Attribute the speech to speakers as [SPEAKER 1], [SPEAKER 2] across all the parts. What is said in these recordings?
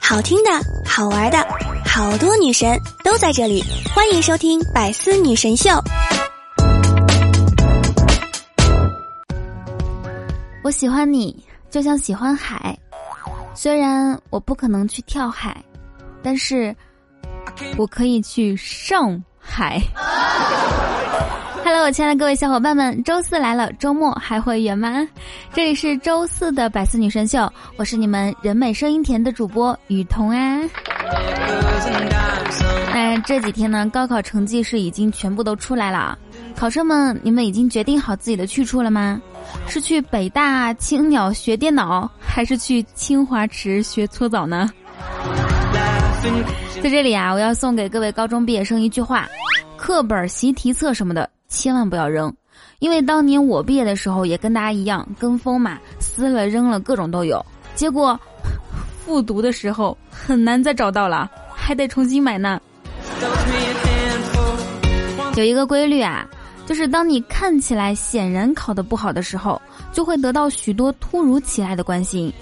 [SPEAKER 1] 好听的，好玩的，好多女神都在这里，欢迎收听《百思女神秀》。
[SPEAKER 2] 我喜欢你，就像喜欢海。虽然我不可能去跳海，但是我可以去上海。Hello，我亲爱的各位小伙伴们，周四来了，周末还会远吗？这里是周四的百思女神秀，我是你们人美声音甜的主播雨桐啊。哎，这几天呢，高考成绩是已经全部都出来了，考生们，你们已经决定好自己的去处了吗？是去北大青鸟学电脑，还是去清华池学搓澡呢？在这里啊，我要送给各位高中毕业生一句话：课本、习题册什么的。千万不要扔，因为当年我毕业的时候也跟大家一样跟风嘛，撕了扔了各种都有。结果 复读的时候很难再找到了，还得重新买呢。有一个规律啊，就是当你看起来显然考得不好的时候，就会得到许多突如其来的关心，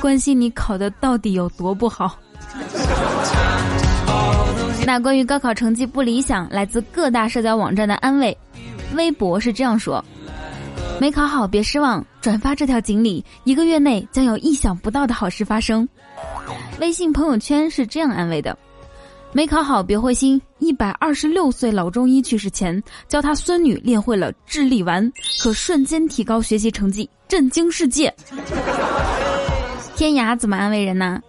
[SPEAKER 2] 关心你考的到底有多不好。那关于高考成绩不理想，来自各大社交网站的安慰，微博是这样说：没考好别失望，转发这条锦鲤，一个月内将有意想不到的好事发生。微信朋友圈是这样安慰的：没考好别灰心，一百二十六岁老中医去世前，教他孙女练会了智力丸，可瞬间提高学习成绩，震惊世界。天涯怎么安慰人呢？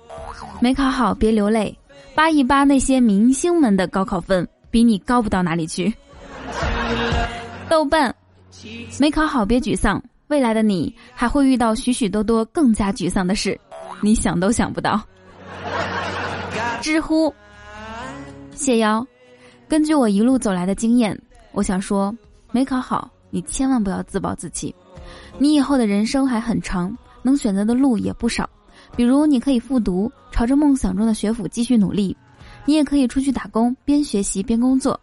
[SPEAKER 2] 没考好别流泪。扒一扒那些明星们的高考分，比你高不到哪里去。豆瓣，没考好别沮丧，未来的你还会遇到许许多多更加沮丧的事，你想都想不到。知乎，谢邀，根据我一路走来的经验，我想说，没考好，你千万不要自暴自弃，你以后的人生还很长，能选择的路也不少。比如，你可以复读，朝着梦想中的学府继续努力；你也可以出去打工，边学习边工作。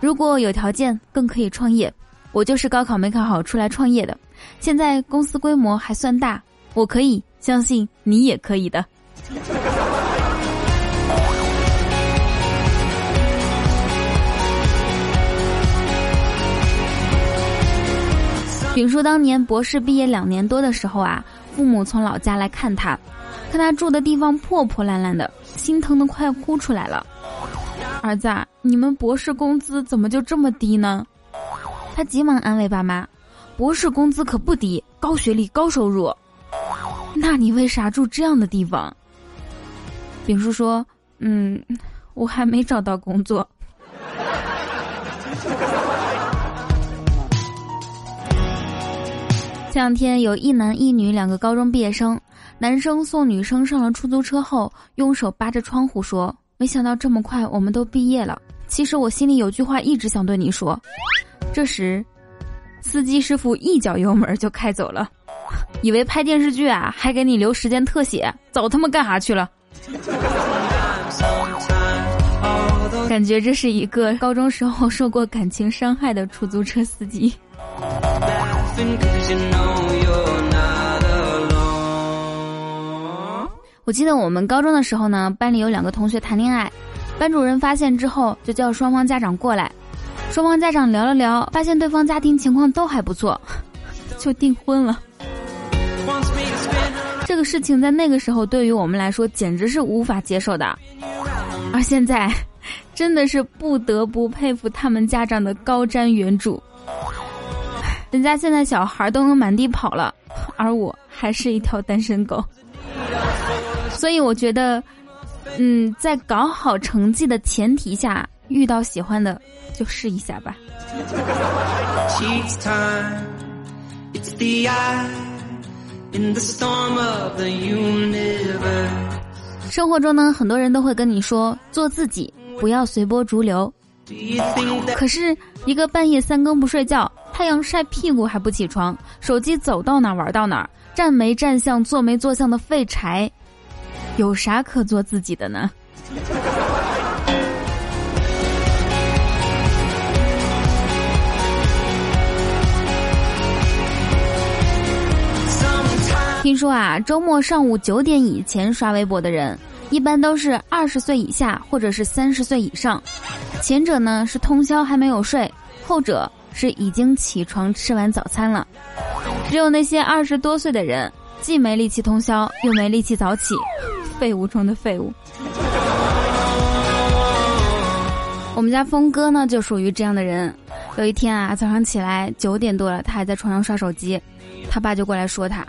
[SPEAKER 2] 如果有条件，更可以创业。我就是高考没考好出来创业的，现在公司规模还算大，我可以相信你也可以的。丙叔当年博士毕业两年多的时候啊，父母从老家来看他。看他住的地方破破烂烂的，心疼的快哭出来了。儿子，你们博士工资怎么就这么低呢？他急忙安慰爸妈：“博士工资可不低，高学历高收入。”那你为啥住这样的地方？丙叔说：“嗯，我还没找到工作。”前两天有一男一女两个高中毕业生。男生送女生上了出租车后，用手扒着窗户说：“没想到这么快我们都毕业了。其实我心里有句话一直想对你说。”这时，司机师傅一脚油门就开走了，以为拍电视剧啊，还给你留时间特写，早他妈干啥去了？感觉这是一个高中时候受过感情伤害的出租车司机。我记得我们高中的时候呢，班里有两个同学谈恋爱，班主任发现之后就叫双方家长过来，双方家长聊了聊，发现对方家庭情况都还不错，就订婚了。这个事情在那个时候对于我们来说简直是无法接受的，而现在，真的是不得不佩服他们家长的高瞻远瞩。人家现在小孩都能满地跑了，而我还是一条单身狗。所以我觉得，嗯，在搞好成绩的前提下，遇到喜欢的就试一下吧。生活中呢，很多人都会跟你说做自己，不要随波逐流。可是，一个半夜三更不睡觉，太阳晒屁股还不起床，手机走到哪玩到哪，站没站相，坐没坐相的废柴。有啥可做自己的呢？听说啊，周末上午九点以前刷微博的人，一般都是二十岁以下或者是三十岁以上。前者呢是通宵还没有睡，后者是已经起床吃完早餐了。只有那些二十多岁的人，既没力气通宵，又没力气早起，废物中的废物。我们家峰哥呢，就属于这样的人。有一天啊，早上起来九点多了，他还在床上刷手机，他爸就过来说他。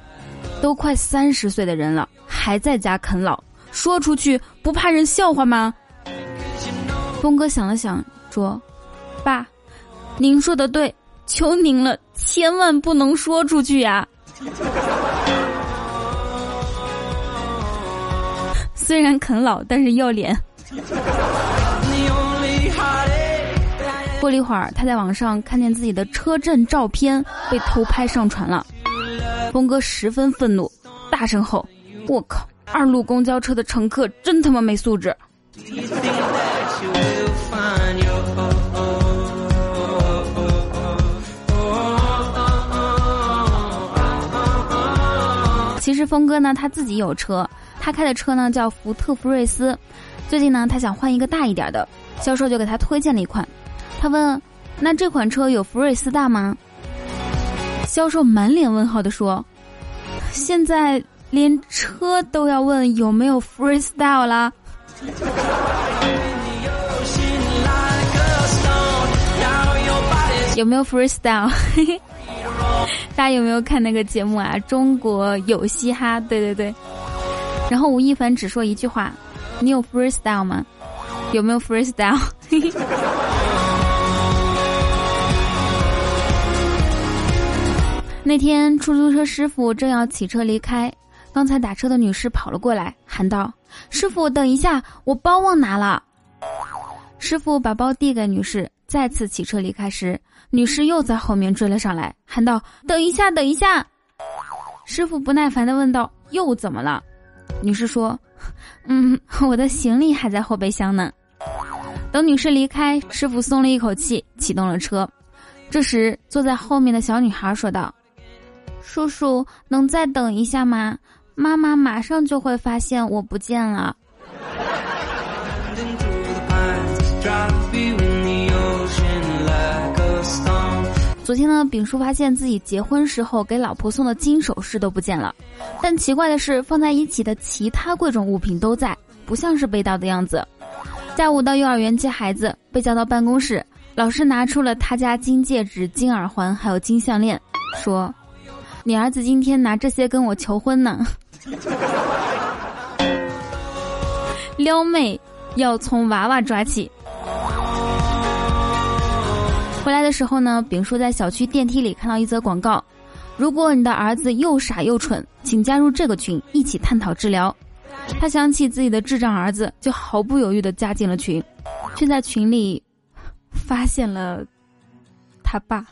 [SPEAKER 2] 都快三十岁的人了，还在家啃老，说出去不怕人笑话吗？峰哥想了想，说：“爸，您说的对，求您了，千万不能说出去呀。虽然啃老，但是要脸。”过了一会儿，他在网上看见自己的车震照片被偷拍上传了。峰哥十分愤怒，大声吼：“我靠！二路公交车的乘客真他妈没素质！”其实峰哥呢，他自己有车，他开的车呢叫福特福睿斯。最近呢，他想换一个大一点的，销售就给他推荐了一款。他问：“那这款车有福睿斯大吗？”销售满脸问号的说：“现在连车都要问有没有 freestyle 啦。”有没有 freestyle？大家有没有看那个节目啊？中国有嘻哈，对对对。然后吴亦凡只说一句话：“你有 freestyle 吗？有没有 freestyle？” 那天出租车师傅正要骑车离开，刚才打车的女士跑了过来，喊道：“师傅，等一下，我包忘拿了。”师傅把包递给女士，再次骑车离开时，女士又在后面追了上来，喊道：“等一下，等一下！”师傅不耐烦地问道：“又怎么了？”女士说：“嗯，我的行李还在后备箱呢。”等女士离开，师傅松了一口气，启动了车。这时，坐在后面的小女孩说道。叔叔，能再等一下吗？妈妈马上就会发现我不见了。昨天呢，丙叔发现自己结婚时候给老婆送的金首饰都不见了，但奇怪的是，放在一起的其他贵重物品都在，不像是被盗的样子。下午到幼儿园接孩子，被叫到办公室，老师拿出了他家金戒指、金耳环还有金项链，说。你儿子今天拿这些跟我求婚呢，撩妹要从娃娃抓起。回来的时候呢，丙叔在小区电梯里看到一则广告：如果你的儿子又傻又蠢，请加入这个群，一起探讨治疗。他想起自己的智障儿子，就毫不犹豫地加进了群，却在群里发现了他爸。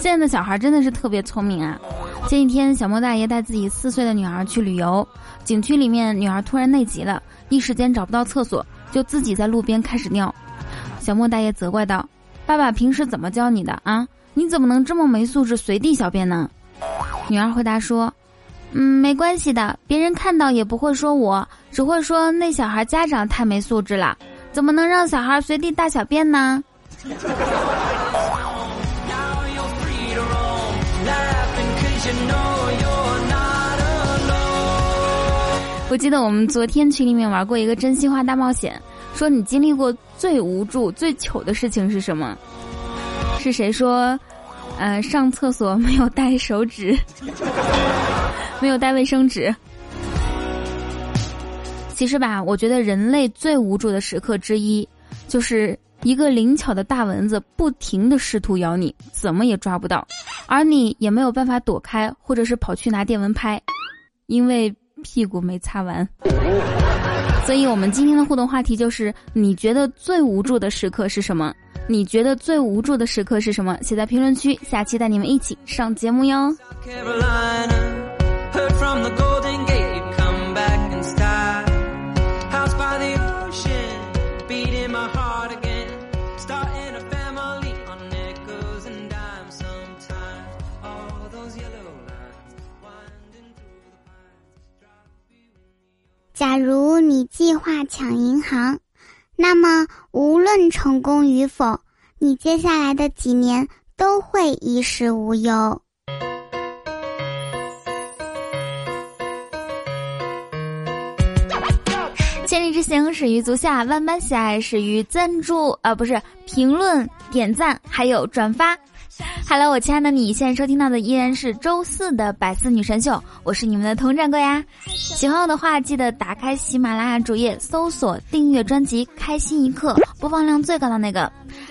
[SPEAKER 2] 现在的小孩真的是特别聪明啊！前几天，小莫大爷带自己四岁的女儿去旅游，景区里面，女儿突然内急了，一时间找不到厕所，就自己在路边开始尿。小莫大爷责怪道：“爸爸平时怎么教你的啊？你怎么能这么没素质，随地小便呢？”女儿回答说。嗯，没关系的，别人看到也不会说我，只会说那小孩家长太没素质了，怎么能让小孩随地大小便呢？我记得我们昨天群里面玩过一个真心话大冒险，说你经历过最无助、最糗的事情是什么？是谁说，呃，上厕所没有带手纸？没有带卫生纸。其实吧，我觉得人类最无助的时刻之一，就是一个灵巧的大蚊子不停的试图咬你，怎么也抓不到，而你也没有办法躲开，或者是跑去拿电蚊拍，因为屁股没擦完。所以，我们今天的互动话题就是：你觉得最无助的时刻是什么？你觉得最无助的时刻是什么？写在评论区，下期带你们一起上节目哟 from the golden gate。
[SPEAKER 3] 假如你计划抢银行，那么无论成功与否，你接下来的几年都会衣食无忧。
[SPEAKER 2] 千里之行始于足下，万般喜爱始于赞助啊，不是评论、点赞，还有转发。Hello，我亲爱的你，现在收听到的依然是周四的百思女神秀，我是你们的佟掌柜呀。喜欢我的话，记得打开喜马拉雅主页，搜索订阅专辑《开心一刻》，播放量最高的那个。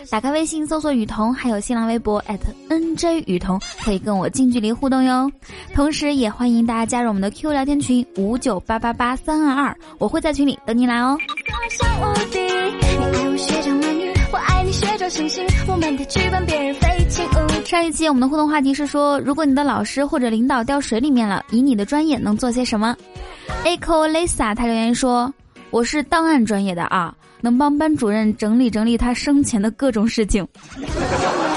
[SPEAKER 2] 打开微信搜索雨桐，还有新浪微博 @nj 雨桐，可以跟我近距离互动哟。同时，也欢迎大家加入我们的 Q 聊天群五九八八八三二二，我会在群里等你来哦。上一期我们的互动话题是说，如果你的老师或者领导掉水里面了，以你的专业能做些什么？Echo Lisa 他留言说：“我是档案专业的啊，能帮班主任整理整理他生前的各种事情，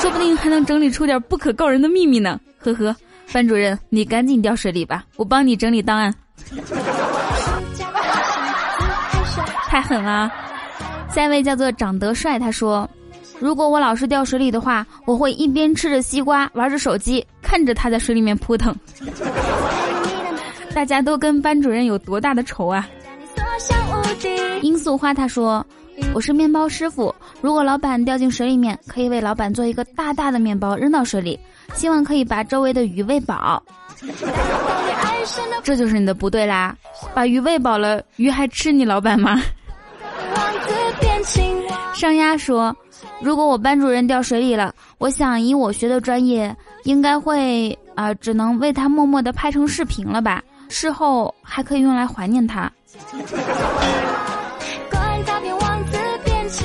[SPEAKER 2] 说不定还能整理出点不可告人的秘密呢。”呵呵，班主任你赶紧掉水里吧，我帮你整理档案。太狠了。下一位叫做长得帅，他说：“如果我老是掉水里的话，我会一边吃着西瓜，玩着手机，看着他在水里面扑腾。”大家都跟班主任有多大的仇啊？罂粟花他说：“我是面包师傅，如果老板掉进水里面，可以为老板做一个大大的面包扔到水里，希望可以把周围的鱼喂饱。”这就是你的不对啦！把鱼喂饱了，鱼还吃你老板吗？上鸭说：“如果我班主任掉水里了，我想以我学的专业，应该会啊，只能为他默默的拍成视频了吧？事后还可以用来怀念他。”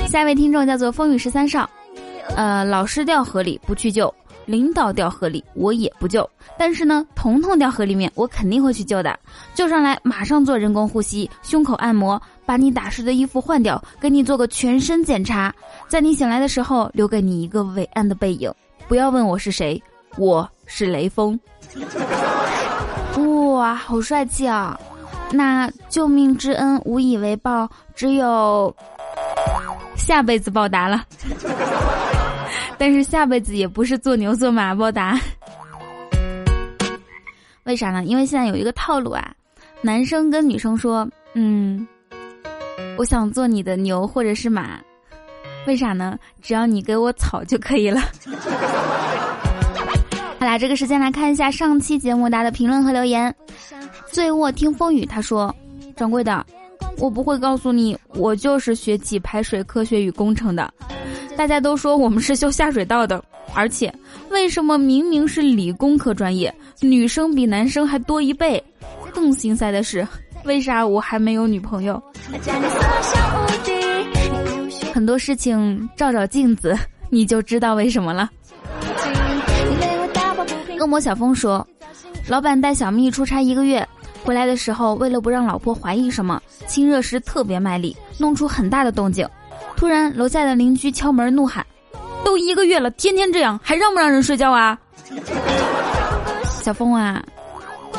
[SPEAKER 2] 下一位听众叫做风雨十三少，呃，老师掉河里不去救。领导掉河里，我也不救。但是呢，彤彤掉河里面，我肯定会去救的。救上来，马上做人工呼吸、胸口按摩，把你打湿的衣服换掉，给你做个全身检查。在你醒来的时候，留给你一个伟岸的背影。不要问我是谁，我是雷锋。哇，好帅气啊！那救命之恩无以为报，只有下辈子报答了。但是下辈子也不是做牛做马报答，为啥呢？因为现在有一个套路啊，男生跟女生说：“嗯，我想做你的牛或者是马，为啥呢？只要你给我草就可以了。”好啦，这个时间来看一下上期节目大家的评论和留言。醉卧听风雨他说：“掌柜的，我不会告诉你，我就是学起排水科学与工程的。”大家都说我们是修下水道的，而且为什么明明是理工科专业，女生比男生还多一倍？更心塞的是，为啥我还没有女朋友？很多事情照照镜子，你就知道为什么了。恶魔小峰说，老板带小蜜出差一个月，回来的时候为了不让老婆怀疑什么，亲热时特别卖力，弄出很大的动静。突然，楼下的邻居敲门怒喊：“都一个月了，天天这样，还让不让人睡觉啊？” 小峰啊，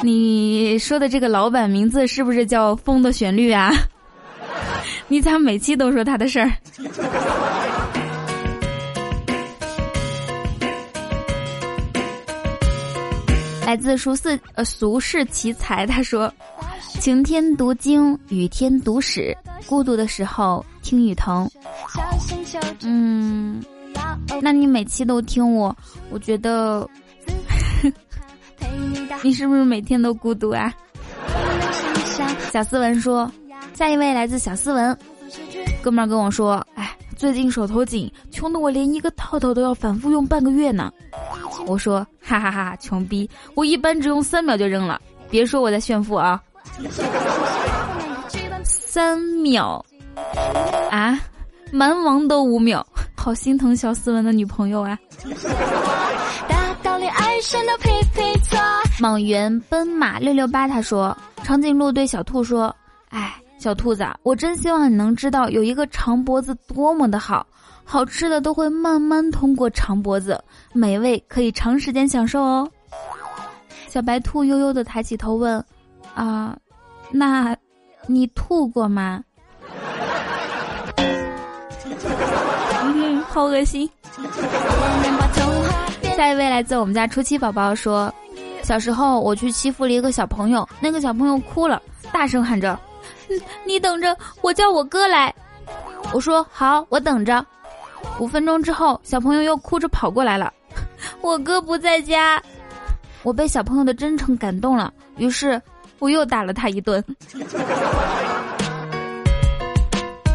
[SPEAKER 2] 你说的这个老板名字是不是叫《风的旋律》啊？你咋每期都说他的事儿？来自俗世呃俗世奇才，他说：“晴天读经，雨天读史，孤独的时候听雨桐。”嗯，那你每期都听我，我觉得你是不是每天都孤独啊？小斯文说：“下一位来自小斯文，哥们儿跟我说，哎，最近手头紧，穷的我连一个套套都要反复用半个月呢。”我说：“哈哈哈，穷逼！我一般只用三秒就扔了，别说我在炫富啊。”三秒啊！蛮王都五秒，好心疼小斯文的女朋友啊！莽原奔马六六八他说，长颈鹿对小兔说：“哎，小兔子，我真希望你能知道，有一个长脖子多么的好，好吃的都会慢慢通过长脖子，美味可以长时间享受哦。小白兔悠悠的抬起头问：“啊，那，你吐过吗？”嗯，好恶心。下一位来自我们家初七宝宝说：“小时候我去欺负了一个小朋友，那个小朋友哭了，大声喊着：‘你等着，我叫我哥来。’我说好，我等着。五分钟之后，小朋友又哭着跑过来了，我哥不在家。我被小朋友的真诚感动了，于是我又打了他一顿，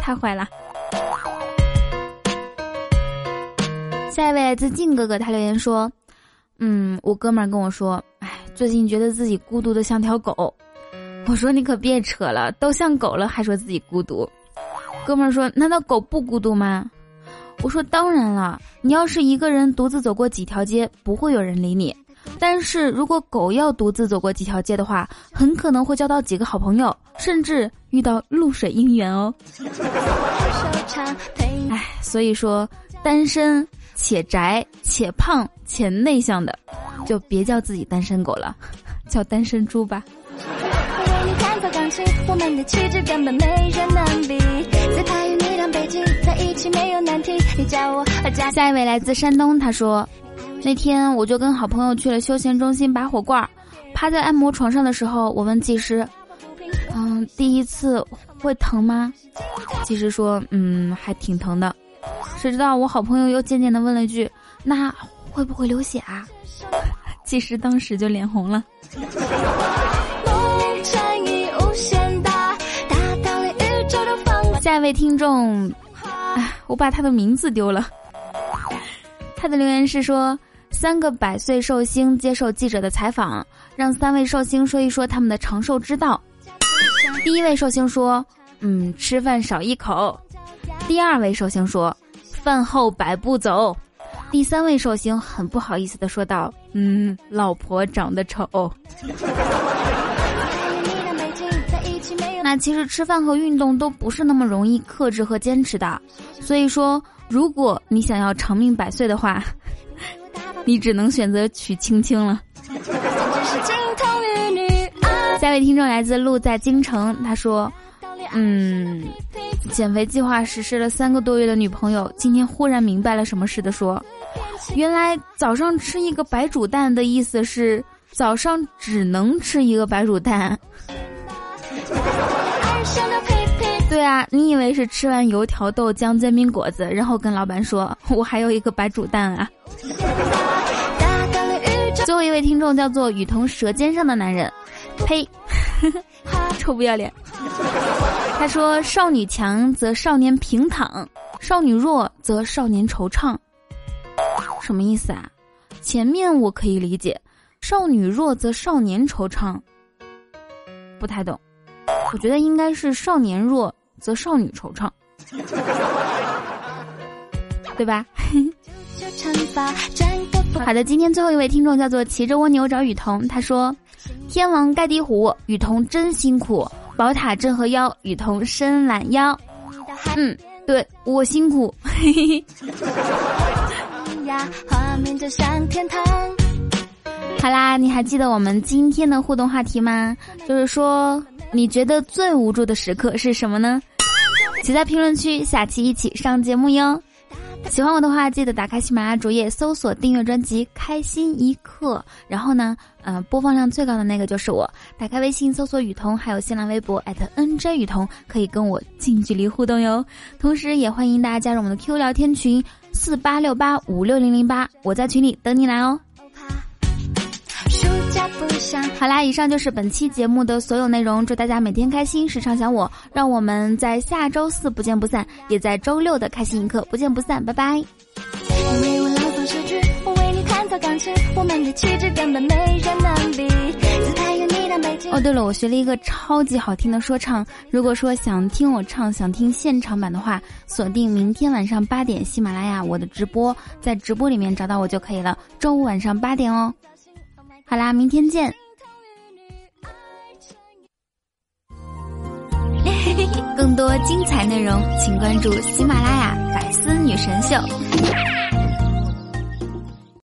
[SPEAKER 2] 太坏了。”下一位来自静哥哥，他留言说：“嗯，我哥们儿跟我说，哎，最近觉得自己孤独的像条狗。我说你可别扯了，都像狗了还说自己孤独。哥们儿说，难道狗不孤独吗？我说当然了，你要是一个人独自走过几条街，不会有人理你；但是如果狗要独自走过几条街的话，很可能会交到几个好朋友，甚至遇到露水姻缘哦。哎，所以说单身。”且宅且胖且内向的，就别叫自己单身狗了，叫单身猪吧。下一位来自山东，他说：“那天我就跟好朋友去了休闲中心拔火罐，趴在按摩床上的时候，我问技师：‘嗯，第一次会疼吗？’技师说：‘嗯，还挺疼的。’”谁知道我好朋友又渐渐的问了一句：“那会不会流血啊？” 其实当时就脸红了。下一位听众，哎，我把他的名字丢了。他的留言是说：三个百岁寿星接受记者的采访，让三位寿星说一说他们的长寿之道。第一位寿星说：“嗯，吃饭少一口。”第二位寿星说。饭后百步走，第三位寿星很不好意思的说道：“嗯，老婆长得丑。”那其实吃饭和运动都不是那么容易克制和坚持的，所以说，如果你想要长命百岁的话，你只能选择娶青青了。下一位听众来自路在京城，他说：“嗯。”减肥计划实施了三个多月的女朋友，今天忽然明白了什么似的说：“原来早上吃一个白煮蛋的意思是早上只能吃一个白煮蛋。”对啊，你以为是吃完油条、豆浆、煎饼果子，然后跟老板说：“我还有一个白煮蛋啊。”最后一位听众叫做雨桐舌尖上的男人，呸，臭不要脸。他说：“少女强则少年平躺，少女弱则少年惆怅。”什么意思啊？前面我可以理解，“少女弱则少年惆怅”，不太懂。我觉得应该是“少年弱则少女惆怅”，对吧？好的，今天最后一位听众叫做骑着蜗牛找雨桐，他说：“天王盖地虎，雨桐真辛苦。”宝塔镇河妖，雨桐伸懒腰。嗯，对我辛苦。好啦，你还记得我们今天的互动话题吗？就是说，你觉得最无助的时刻是什么呢？请在评论区，下期一起上节目哟。喜欢我的话，记得打开喜马拉雅主页，搜索订阅专辑《开心一刻》，然后呢，嗯，播放量最高的那个就是我。打开微信搜索雨桐，还有新浪微博 @nj 雨桐，可以跟我近距离互动哟。同时，也欢迎大家加入我们的 Q 聊天群四八六八五六零零八，我在群里等你来哦。好啦，以上就是本期节目的所有内容。祝大家每天开心，时常想我。让我们在下周四不见不散，也在周六的开心一刻不见不散。拜拜。哦，对了，我学了一个超级好听的说唱。如果说想听我唱，想听现场版的话，锁定明天晚上八点喜马拉雅我的直播，在直播里面找到我就可以了。周五晚上八点哦。好啦，明天见。更多精彩内容，请关注喜马拉雅《百思女神秀》。